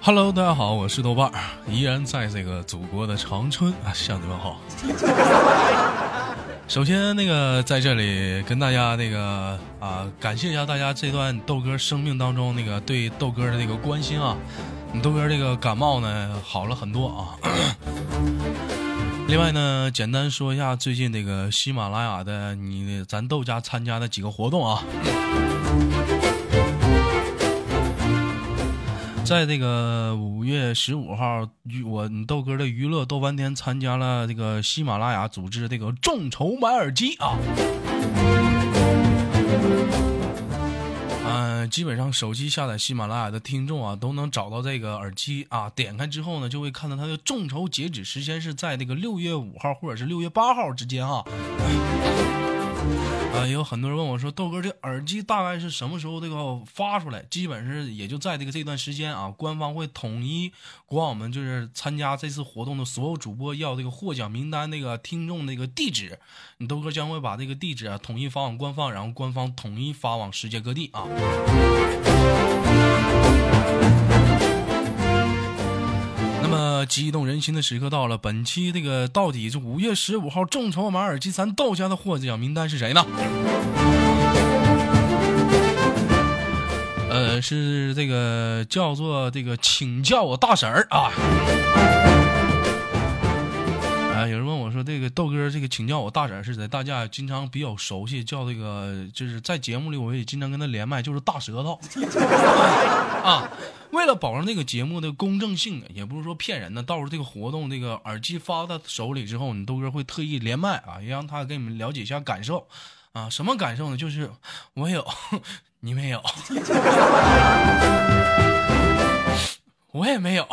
Hello，大家好，我是豆瓣儿，依然在这个祖国的长春啊，向你们好。首先，那个在这里跟大家那个啊，感谢一下大家这段豆哥生命当中那个对豆哥的那个关心啊，你豆哥这个感冒呢好了很多啊。另外呢，简单说一下最近那个喜马拉雅的你咱豆家参加的几个活动啊。在这个五月十五号，我豆哥的娱乐豆翻天参加了这个喜马拉雅组织这个众筹买耳机啊。嗯，基本上手机下载喜马拉雅的听众啊，都能找到这个耳机啊。点开之后呢，就会看到它的众筹截止时间是在这个六月五号或者是六月八号之间。啊，也有很多人问我说：“豆哥，这耳机大概是什么时候这个发出来？基本是也就在这个这段时间啊，官方会统一管我们就是参加这次活动的所有主播要这个获奖名单那个听众那个地址，你豆哥将会把这个地址啊统一发往官方，然后官方统一发往世界各地啊。”激动人心的时刻到了。本期这个到底是五月十五号众筹买耳机，咱豆家的获奖名单是谁呢？呃，是这个叫做这个，请叫我大婶儿啊。啊，有人问我说，这个豆哥，这个请叫我大婶是谁？大家经常比较熟悉，叫这个，就是在节目里我也经常跟他连麦，就是大舌头 啊。为了保证这个节目的公正性，也不是说骗人的，到时候这个活动，这个耳机发到手里之后，你豆哥会特意连麦啊，让他给你们了解一下感受啊。什么感受呢？就是我有，你没有，我也没有。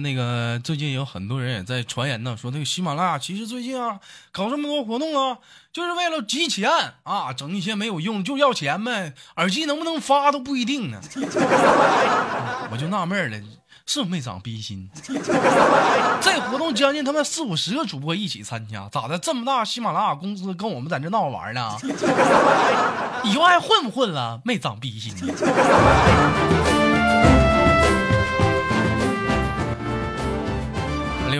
那个最近有很多人也在传言呢，说那个喜马拉雅其实最近啊搞这么多活动啊，就是为了集钱啊，整一些没有用就要钱呗，耳机能不能发都不一定呢。我就纳闷了，是不是没长逼心？这活动将近他妈四五十个主播一起参加，咋的？这么大喜马拉雅公司跟我们在这闹玩呢？以后还混不混了？没长逼心。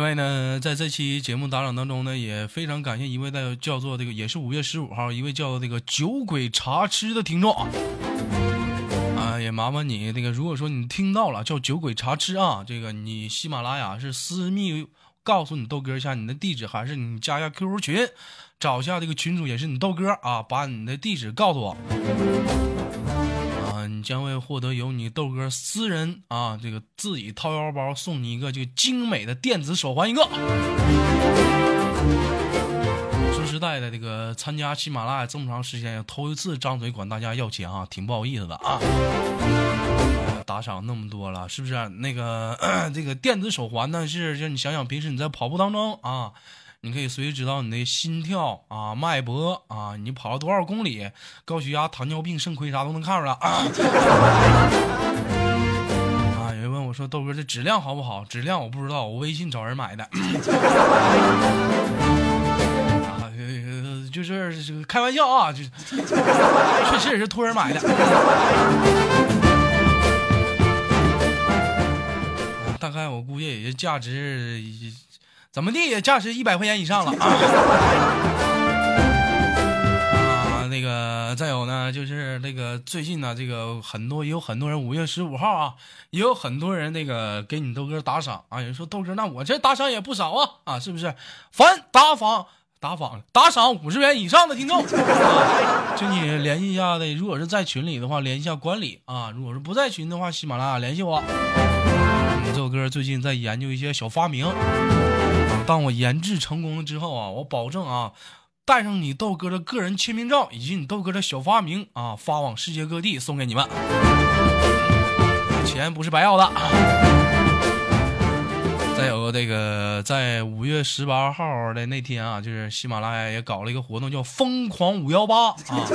另外呢，在这期节目打赏当中呢，也非常感谢一位的叫做这个，也是五月十五号一位叫做这个酒鬼茶痴的听众啊，啊，也麻烦你那个，如果说你听到了叫酒鬼茶痴啊，这个你喜马拉雅是私密告诉你豆哥一下你的地址，还是你加一下 QQ 群，找一下这个群主也是你豆哥啊，把你的地址告诉我。将会获得由你豆哥私人啊，这个自己掏腰包送你一个这个精美的电子手环一个。说实在的，这个参加喜马拉雅这么长时间，头一次张嘴管大家要钱啊，挺不好意思的啊。打赏那么多了，是不是？那个 这个电子手环呢，是就你想想，平时你在跑步当中啊。你可以随时知道你的心跳啊、脉搏啊，你跑了多少公里，高血压、糖尿病、肾亏啥都能看出来啊。有人问我说：“豆哥，这质量好不好？”质量我不知道，我微信找人买的。啊，就是开玩笑啊，就确实也是托人买的。大概我估计也就价值。怎么地也价值一百块钱以上了啊！啊，那个再有呢，就是那个最近呢，这个很多也有很多人五月十五号啊，也有很多人那个给你豆哥打赏啊。有人说豆哥，那我这打赏也不少啊啊，是不是？凡打赏打赏打赏五十元以上的听众，就你联系一下的。如果是在群里的话，联系一下管理啊；如果是不在群的话，喜马拉雅联系我。这首歌最近在研究一些小发明。当我研制成功了之后啊，我保证啊，带上你豆哥的个人签名照以及你豆哥的小发明啊，发往世界各地送给你们。钱不是白要的。再有这个，在五月十八号的那天啊，就是喜马拉雅也搞了一个活动，叫“疯狂五幺八”啊，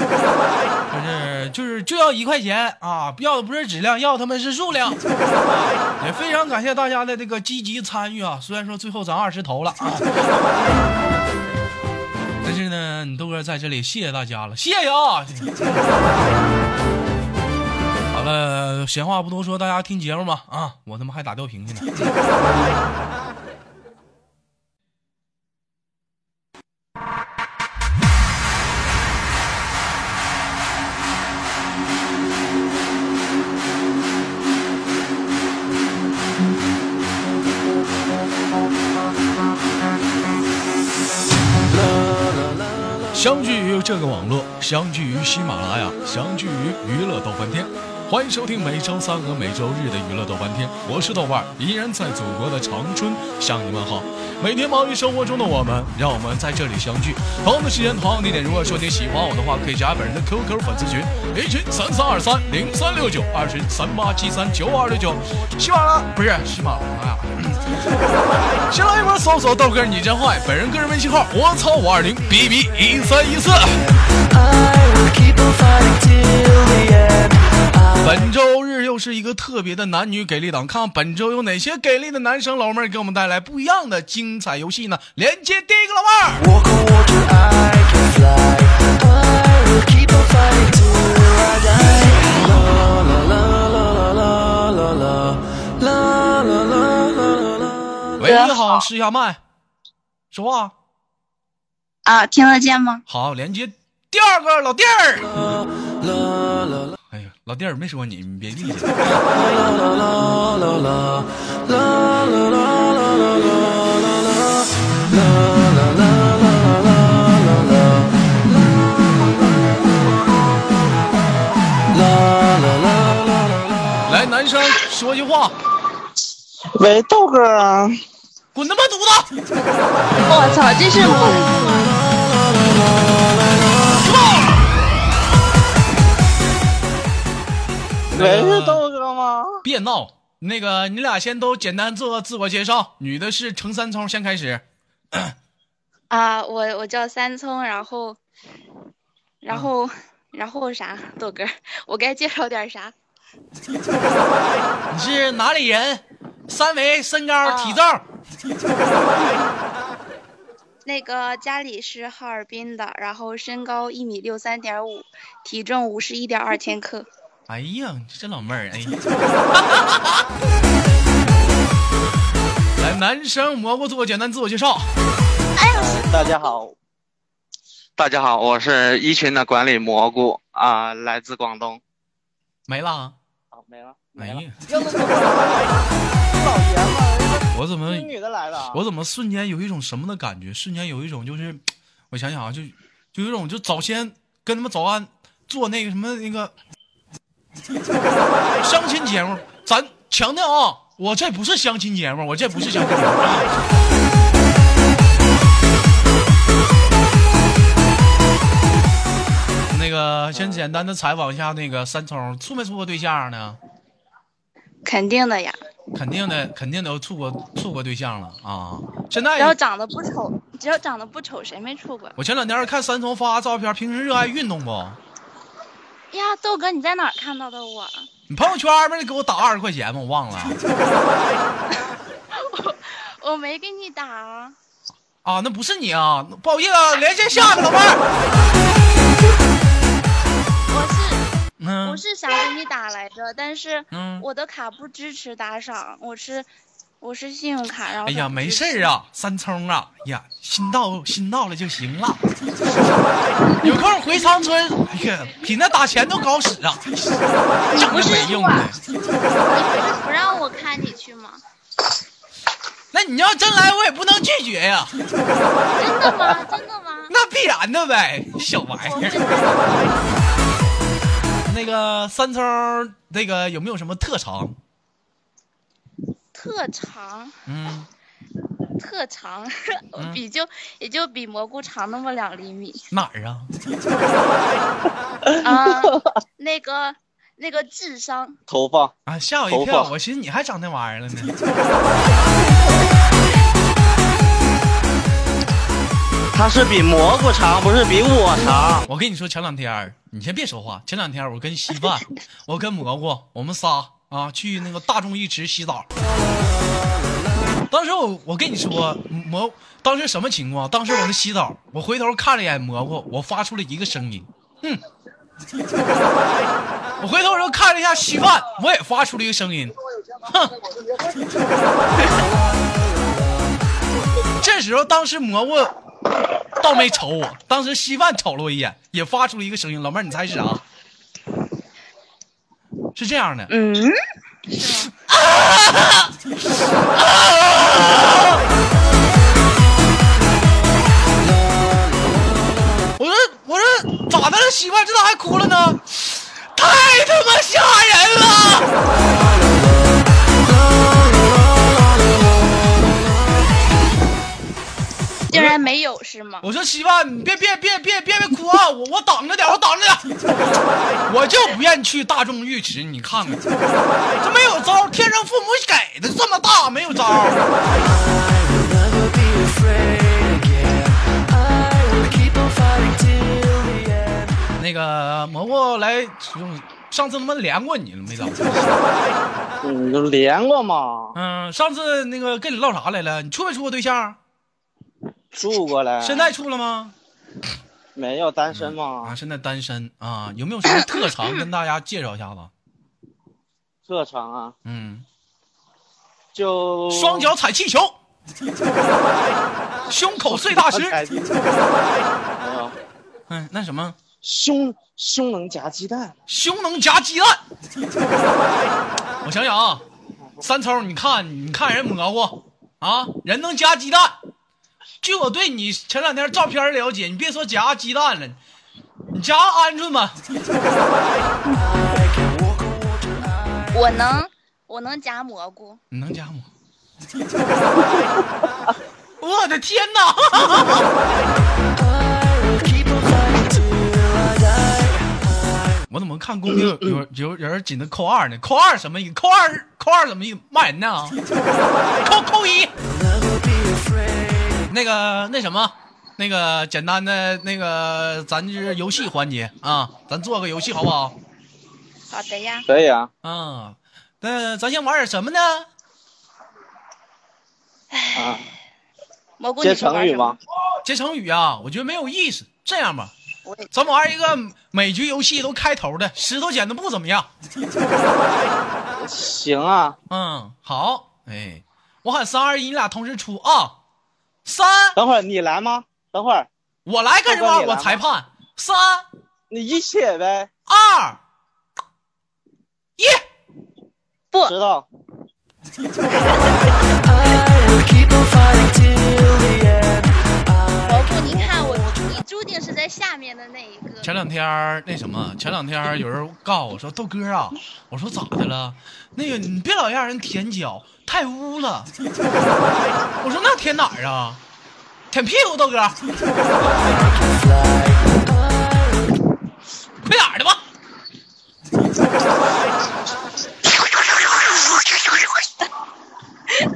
就是就是就要一块钱啊，要的不是质量，要他们是数量。也非常感谢大家的这个积极参与啊，虽然说最后咱二十投了啊，但是呢，你豆哥在这里谢谢大家了，谢谢啊。呃，闲话不多说，大家听节目吧啊！我他妈还打吊瓶去呢。相聚于这个网络，相聚于喜马拉雅，相聚于娱乐逗翻天。欢迎收听每周三和每周日的娱乐逗翻天，我是豆瓣，依然在祖国的长春向你问好。每天忙于生活中的我们，让我们在这里相聚。同样的时间，同样地点。如果说你喜欢我的话，可以加本人的 QQ 粉丝群，A 群三三二三零三六九，二群三八七三九二六九。喜马拉不是喜马拉雅，新浪微博搜索豆哥你真坏，本人个人微信号我操五二零 B B 一三一四。本周日又是一个特别的男女给力档，看看本周有哪些给力的男生老妹儿给我们带来不一样的精彩游戏呢？连接第一个老妹儿。喂，你好，试一下麦，说话。啊，听得见吗？好，连接第二个老弟儿。哎呀老弟儿没说你，你别理解。来，男生说句话。喂，豆哥，滚他妈犊子！我操，这是喂，是豆哥吗？别闹！那个，你俩先都简单做个自我介绍。女的是程三聪，先开始。啊，我我叫三聪，然后，然后，然后啥？豆哥，我该介绍点啥？你是哪里人？三围、身高、体重。那个家里是哈尔滨的，然后身高一米六三点五，体重五十一点二千克。哎呀，这老妹儿，哎呀！来，男生蘑菇做个简单自我介绍。哎呀，大家好，大家好，我是一群的管理蘑菇啊，来自广东。没了。好，没了。没了！老爷们，我怎么女的来了？我怎么瞬间有一种什么的感觉？瞬间有一种就是，我想想啊，就就有一种就早先跟他们早安做那个什么那个。相亲节目，咱强调啊，我这不是相亲节目，我这不是相亲节目。那个，先简单的采访一下那个三聪，处没处过对象呢？肯定的呀。肯定的，肯定都处过处过对象了啊。现在只要长得不丑，只要长得不丑，谁没处过？我前两天看三聪发照片，平时热爱运动不？呀，豆哥，你在哪儿看到的我？你朋友圈不是给我打二十块钱吗？我忘了。我我没给你打啊。啊，那不是你啊，不好意思，啊，连线下个老妹儿。我是，我是想给你打来着，但是我的卡不支持打赏，我是。我是信用卡，然后。哎呀，没事儿啊，三聪啊，呀，心到心到了就行了。有空回长春，哎呀，比那打钱都好使啊！整的没用的。你不是不让我看你去吗？那你要真来，我也不能拒绝呀。真的吗？真的吗？那必然的呗，小玩意儿。那个三聪，那个有没有什么特长？特长嗯，特长比就也就比蘑菇长那么两厘米。哪儿啊？啊，那个那个智商头发啊，吓我一跳！我寻思你还长那玩意儿了呢。他是比蘑菇长，不是比我长。我跟你说，前两天你先别说话。前两天我跟稀饭，我跟蘑菇，我们仨啊去那个大众浴池洗澡。当时我我跟你说蘑，当时什么情况？当时我在洗澡，我回头看了一眼蘑菇，我发出了一个声音，哼。我回头时候看了一下稀饭，我也发出了一个声音，哼。这时候，当时蘑菇倒没瞅我，当时稀饭瞅了我一眼，也发出了一个声音。老妹儿，你猜是啥？是这样的，嗯，我说我说咋的了？媳妇这咋还哭了呢？太他妈吓人了！竟然没有是吗？我说媳妇，你别别别别别别哭啊！我我挡着点，我挡着点，我就不愿意去大众浴池。你看看，这没有招，天生父母给的这么大，没有招。那个蘑菇来，上次他妈连过你了没咋？你 就连过吗？嗯，上次那个跟你唠啥来了？你处没处过对象？住过来。现在处了吗？没有单身啊，现在单身啊？有没有什么特长跟大家介绍一下子？特长啊，嗯，就双脚踩气球，胸口碎大石。没有，嗯，那什么，胸胸能夹鸡蛋。胸能夹鸡蛋。我想想啊，三抽，你看，你看人蘑菇啊，人能夹鸡蛋。据我对你前两天照片了解，你别说夹鸡蛋了，你夹鹌鹑吧。我能，我能夹蘑菇。你能夹吗？我的天哪.我怎么看公屏有有人紧的扣二呢？扣二什么意思？扣二扣二怎么意思？骂人呢？扣扣一。那个那什么，那个简单的那个咱就是游戏环节啊，咱做个游戏好不好？好的呀，可以啊，嗯，那咱先玩点什么呢？啊，蘑菇接成语吗？？接成语啊，我觉得没有意思。这样吧，咱们玩一个每局游戏都开头的石头剪子布怎么样？行啊，嗯，好，哎，我喊三二一，你俩同时出啊。三，等会儿你来吗？等会儿我来干什么？我裁判。三你一起呗，二一，不知道。蘑菇，你看我，你注定是在下面的那一个。前两天儿那什么，前两天有人告诉我说豆哥啊，我说咋的了？那个你别老让人舔脚，太污了。我说那舔哪儿啊？舔屁股，豆哥，快点儿的吧。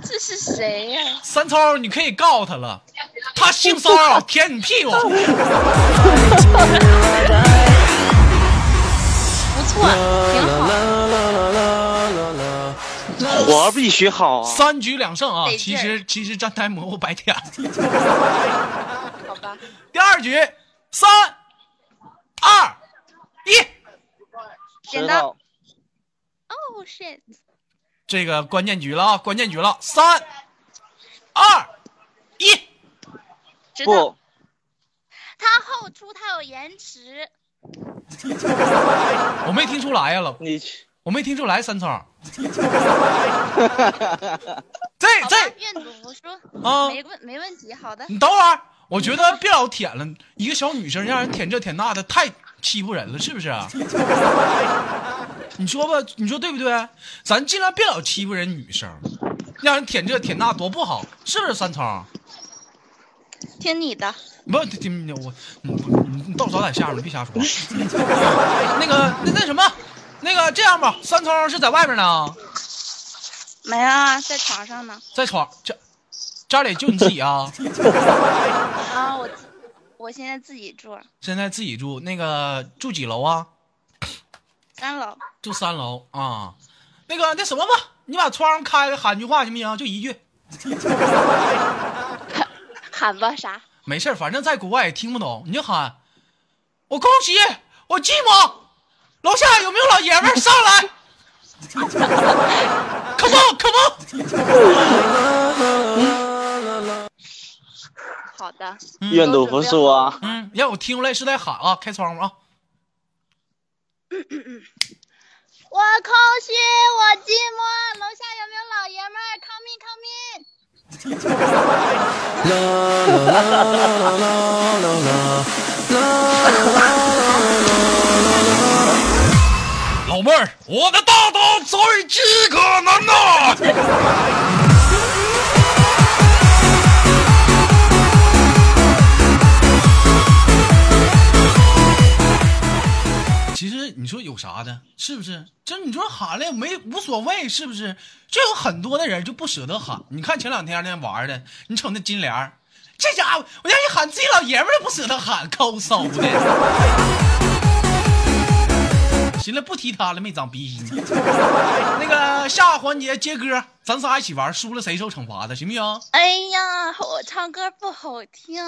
这是谁呀、三超，你可以告他了，他性骚扰舔你屁股。不错，挺好。活必须好啊！三局两胜啊！其实其实站台蘑菇白舔。好吧，第二局，三二一，剪刀。知道。哦、shit！这个关键局了啊！关键局了，三二一，知道不，它后出他有延迟。我没听出来呀，老你去我没听出来，三聪。这 这，愿赌服输，啊没问没问题。好的，你等会儿，我觉得别老舔了，一个小女生让人舔这舔那的，太欺负人了，是不是啊？你说吧，你说对不对？咱尽量别老欺负人女生，让人舔这舔那多不好，是不是三聪？听你的。不，听听我，你你你到早在下面，你别瞎说。那个那那什么，那个这样吧，三超是在外面呢，没啊，在床上呢。在床家家里就你自己啊？啊，我我现在自己住现在自己住，那个住几楼啊？三楼。住三楼啊。那个那什么吧，你把窗开开，喊句话行不行？就一句，喊吧啥？没事儿反正在国外也听不懂，你就喊。我恭喜，我寂寞。楼下有没有老爷们上来？Come on，Come on。好的。愿赌服输啊！嗯，让我听出来是在喊啊，开窗户啊。我空虚，我寂寞，楼下有没有老爷们儿？Come in, come in。老妹儿，我的大刀在即可能呐。其实你说有啥的，是不是？这你说喊了没无所谓，是不是？就有很多的人就不舍得喊。你看前两天那玩的，你瞅那金莲，这家伙，我让你喊自己老爷们都不舍得喊，抠搜的。行了，不提他了，没长鼻心。那个下个环节接歌，咱仨一起玩，输了谁受惩罚的，行不行？哎呀，我唱歌不好听，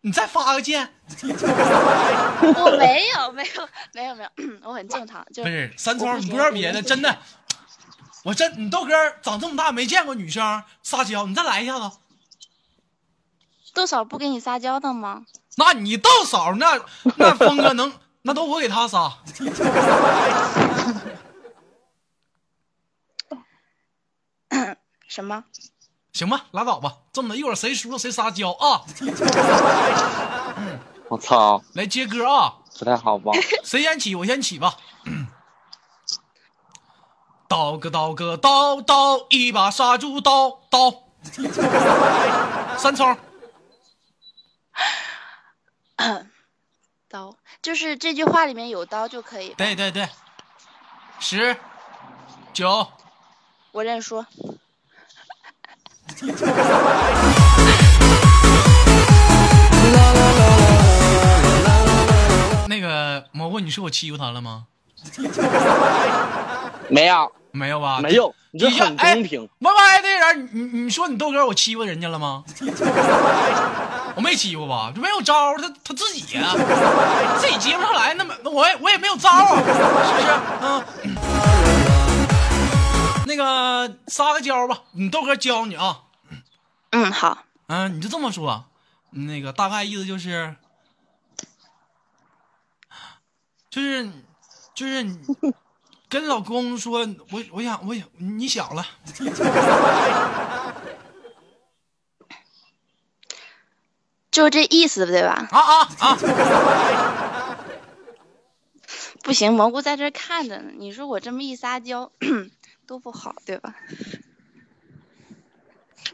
你再发个键，我没有，没有，没有，没有，我很正常。就不是三聪，你不行不是别的，真的，我真你豆哥长这么大没见过女生撒娇，你再来一下子。豆嫂不给你撒娇的吗？那你豆嫂那那峰哥能那都我给他撒，什么？行吧，拉倒吧，这么的，一会儿谁输了谁撒娇啊！我操，来接歌啊！不太好吧？谁先起？我先起吧。刀个刀个刀刀，一把杀猪刀刀。三聪，刀，就是这句话里面有刀就可以。对对对，十九，我认输。那个蘑菇，你说我欺负他了吗？没有，没有吧？没有，你这很公平。歪歪的人，你你说你豆哥我欺负人家了吗？我没欺负吧？这没有招，他他自己呀、自己接不上来，那么那我也我也没有招啊，是不是？嗯。那个撒个娇吧，你豆哥教你啊。嗯，好。嗯，你就这么说，那个大概意思就是，就是就是你 跟老公说，我我想我想你想了，就这意思对吧？啊啊啊！不行，蘑菇在这看着呢。你说我这么一撒娇，多不好，对吧？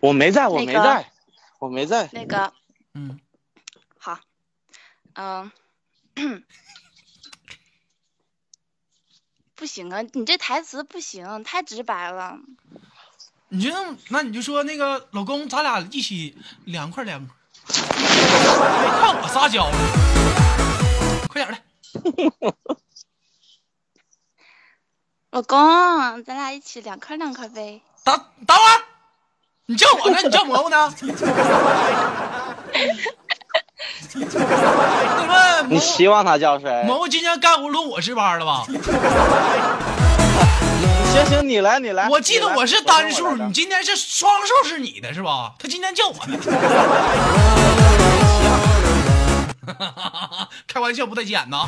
我没在，我那个没在，我没在。那个，嗯，好，嗯、不行啊，你这台词不行，太直白了。你就那你就说那个老公，咱俩一起凉快凉快。我看我撒娇了，快点的。老公，咱俩一起两颗两颗呗。等等会儿，你叫我呢？你叫蘑菇呢？你希望他叫谁？蘑菇今天干活轮我值班了吧？行行，你来，你来。我记得我是单数，你今天是双数，是你的是吧？他今天叫我呢。开玩笑不带剪的啊。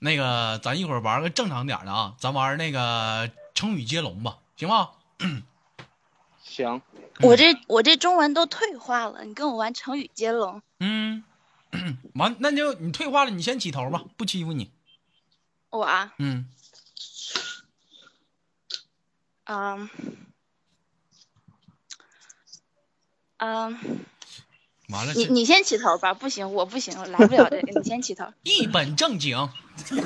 那个，咱一会儿玩个正常点的啊，咱玩那个成语接龙吧，行吗？行，我这我这中文都退化了，你跟我玩成语接龙。嗯，完，那就你退化了，你先起头吧，不欺负你。我啊，嗯，嗯，嗯，完了，你你先起头吧，不行，我不行，我来不了这个，你先起头。一本正经。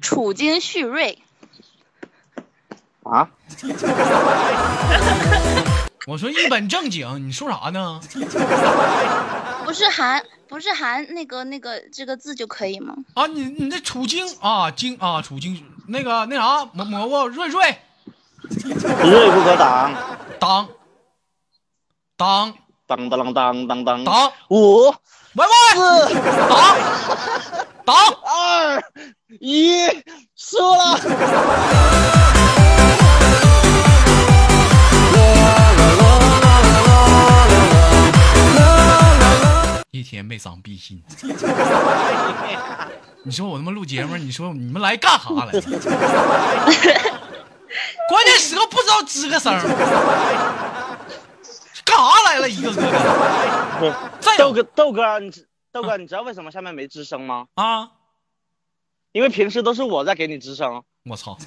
处经蓄锐，啊，我说一本正经，你说啥呢？不是含不是含那个那个这个字就可以吗？啊，你你这处经啊京啊处经那个那啥蘑蘑菇瑞瑞。瑞不可挡，挡。当当当当当当，当五。喂喂四。当当二。一，输了。你说我他妈录节目，你说你们来干啥来了？关键时刻不知道吱个声，干啥来了？一个个的。再豆哥，豆哥，你豆哥，你知道为什么下面没吱声吗？啊！因为平时都是我在给你吱声。我操！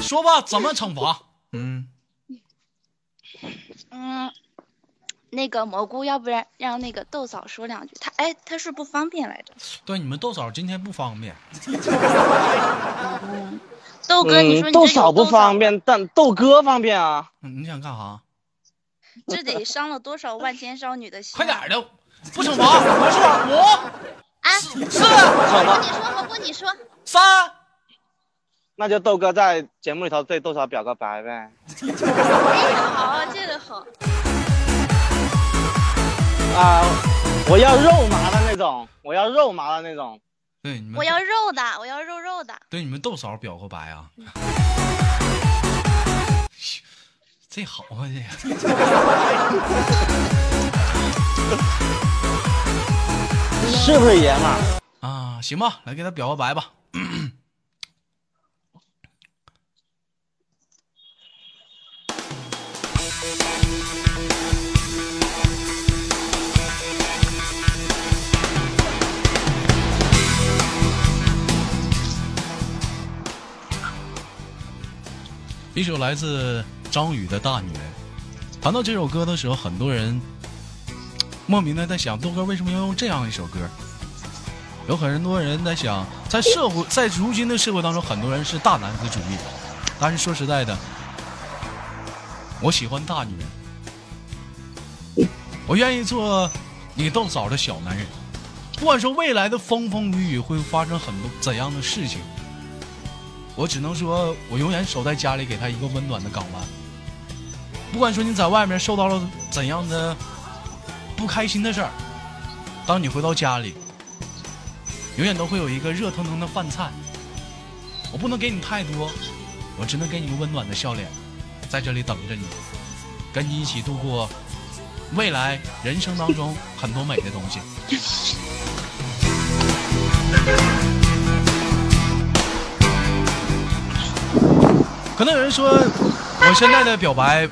说吧，怎么惩罚？嗯，嗯，那个蘑菇，要不然让那个豆嫂说两句。他哎，他是不方便来着。对，你们豆嫂今天不方便。嗯，豆哥，你说嗯，豆你这有嫂不方便，但豆哥方便啊。嗯你想干啥？这得伤了多少万千少女的心、啊？快点儿的，不惩罚。我说五、啊！四、你，说，蘑菇，你说。三。那就豆哥在节目里头对豆嫂表个白呗。哎，好，这个好。啊，我要肉麻的那种，我要肉麻的那种。对你们，我要肉的，我要肉肉的。对你们豆嫂表个白啊！这好啊，这个 是不是爷们儿？啊，行吧，来给他表个白吧。一首来自张宇的《大女人》。谈到这首歌的时候，很多人莫名的在想，豆哥为什么要用这样一首歌？有很多人在想，在社会，在如今的社会当中，很多人是大男子主义，但是说实在的，我喜欢大女人，我愿意做你豆嫂的小男人。不管说未来的风风雨雨会发生很多怎样的事情，我只能说，我永远守在家里，给他一个温暖的港湾。不管说你在外面受到了怎样的不开心的事儿，当你回到家里，永远都会有一个热腾腾的饭菜。我不能给你太多，我只能给你个温暖的笑脸，在这里等着你，跟你一起度过未来人生当中很多美的东西。可能有人说，我现在的表白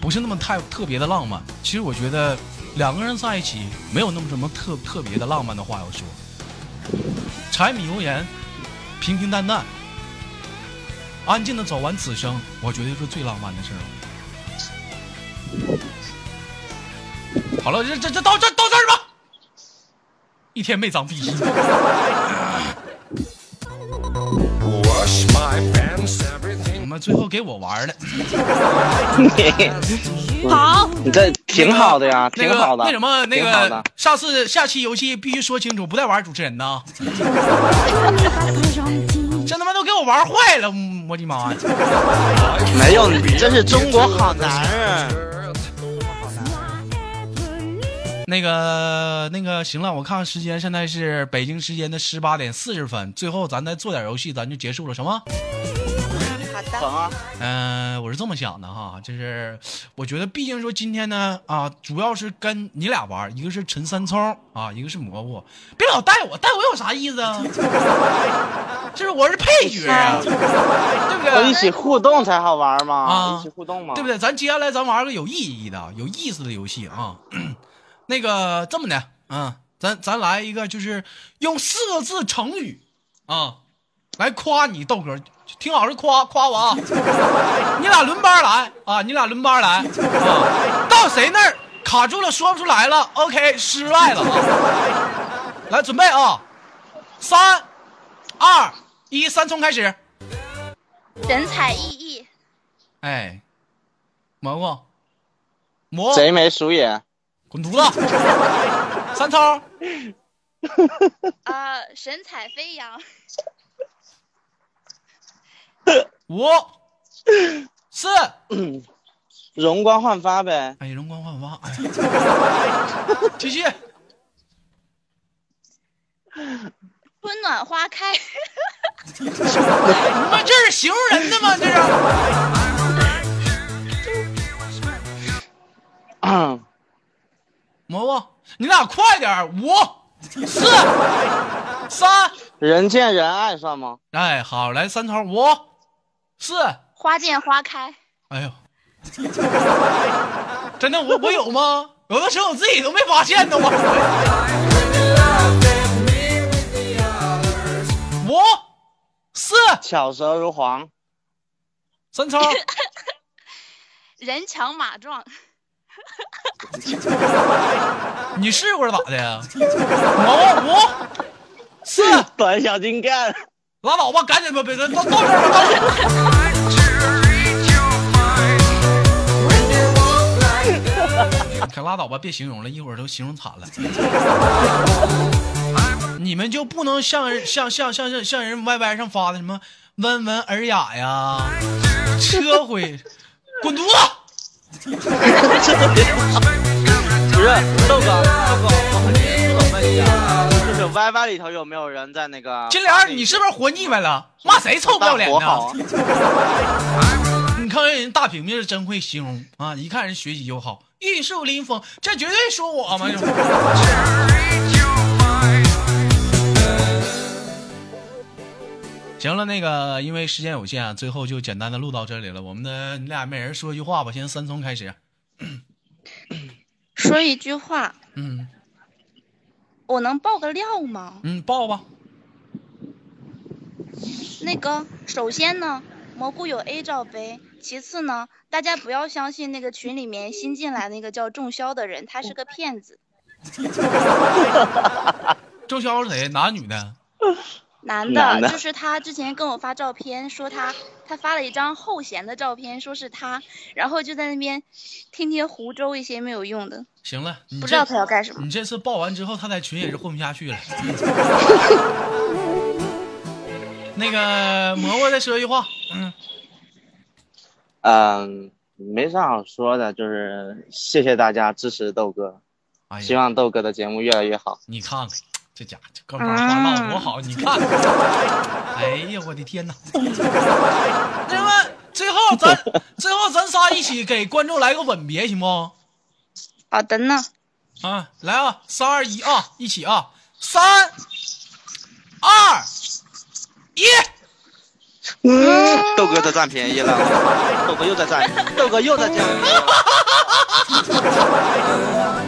不是那么太特别的浪漫。其实我觉得两个人在一起没有那么什么特特别的浪漫的话要说。柴米油盐，平平淡淡，安静的走完此生，我觉得是最浪漫的事儿。好了，这这这到这到这儿吧。一天没长逼心。Wash my pants, everything. 我们最后给我玩了，好，你这挺好的呀，那个挺好的。那什么那个挺好的，下次下期游戏必须说清楚，不带玩主持人的啊。这他妈都给我玩坏了，我的妈呀！没有，你这是中国好男人。那个那个，行了，我看看时间，现在是北京时间的十八点四十分。最后咱再做点游戏，咱就结束了。什么？好的。嗯、我是这么想的哈，就是我觉得，毕竟说今天呢啊，主要是跟你俩玩，一个是陈三聪啊，一个是蘑菇，别老带我，带我有啥意思啊？就是我是配角啊，对不对？要一起互动才好玩嘛，啊一起互动嘛，对不对？咱接下来咱玩个有意义的、有意思的游戏啊。那个这么的，嗯，咱咱来一个，就是用四个字成语啊，来夸你豆哥，听老师夸夸我 啊。你俩轮班来啊，你俩轮班来啊，到谁那儿卡住了说不出来了，OK 失败了啊。来准备啊，三、二、一，三从开始。神采奕奕，哎，蘑菇，蘑贼眉鼠眼，滚犊子！三冲，啊，神采飞扬，五、四，容光焕发呗。哎，容光焕发。哎，继续。春暖花开，你们这是形容人的吗？这是。蘑菇，你俩快点！五、四、三，人见人爱算吗？哎，好，来三头，五、四，花见花开，哎呦，真的，我我有吗？有的时候我自己都没发现呢，我。五、四、巧舌如簧，三头，人强马壮，你试过是咋的呀？毛？五、四，短小精干。拉倒吧，赶紧吧，别到到这儿吧，到这儿。你可拉倒吧，别形容了，一会儿都形容惨了。你们就不能像人像像像像像人 YY 上发的什么温文尔雅呀，车毁，滚犊子！不是豆哥，豆哥，问一下，就是 YY 里头有没有人在那个？金莲，你是不是活腻歪了？骂谁臭不要脸呢？啊！你看人大平平是真会形容啊，一看人学习就好，玉树临风，这绝对说我嘛。行了，那个因为时间有限啊，最后就简单的录到这里了。我们的你俩每人说一句话吧，先三从开始。说一句话，嗯我能爆个料吗？嗯，爆吧。那个，首先呢，蘑菇有 A 罩杯，其次呢，大家不要相信那个群里面新进来那个叫仲霄的人，他是个骗子，仲潇是谁？男女的？男男的的，就是他之前跟我发照片，说他他发了一张后弦的照片，说是他，然后就在那边天天胡诌一些没有用的，行了，不知道他要干什么。你这次报完之后，他在群也是混不下去了。那个蘑菇再说一句话，嗯，嗯，没啥好说的，就是谢谢大家支持豆哥，哎，希望豆哥的节目越来越好。你看看这家伙这哥们儿话唠多好，你看看，哎呀，我的天哪！那么最后咱最后咱仨一起给观众来个吻别，行不？好的呢，啊，来啊，三二一啊，一起啊，三二一，嗯，豆哥在占便宜了，豆哥又在占，豆哥又在占便宜了。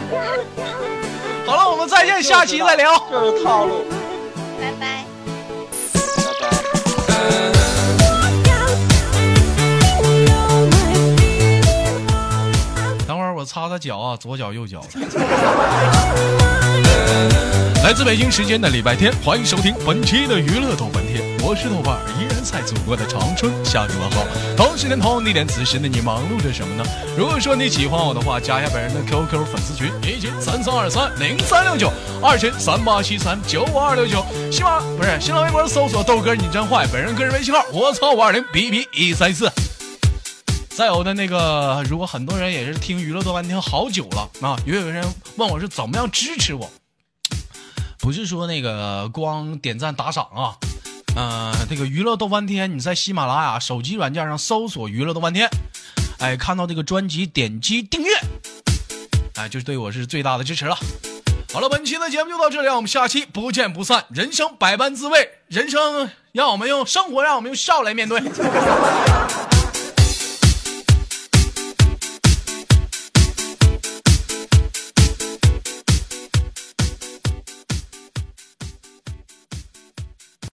好了，我们再见，下期再聊。就是套路。拜拜。拜拜。等会儿我擦擦脚啊，左脚右脚的。来自北京时间的礼拜天，欢迎收听本期的娱乐豆瓣天，我是豆瓣，依然在祖国的长春向你问好。同时间同地点，此时的你忙碌着什么呢？如果说你喜欢我的话，加一下本人的 QQ 粉丝群，一群三三二三零三六九，二群三八七三九五二六九。新浪不是新浪微博搜索豆哥你真坏，本人个人微信号我操五二零 B B 一三四。再有的那个，如果很多人也是听娱乐豆瓣听好久了啊，也有人问我是怎么样支持我，不是说那个光点赞打赏啊，呃，这个娱乐逗翻天，你在喜马拉雅手机软件上搜索娱乐逗翻天，哎，看到这个专辑点击订阅，哎，就是对我是最大的支持了。好了，本期的节目就到这里，我们下期不见不散。人生百般滋味，人生让我们用生活，让我们用笑来面对。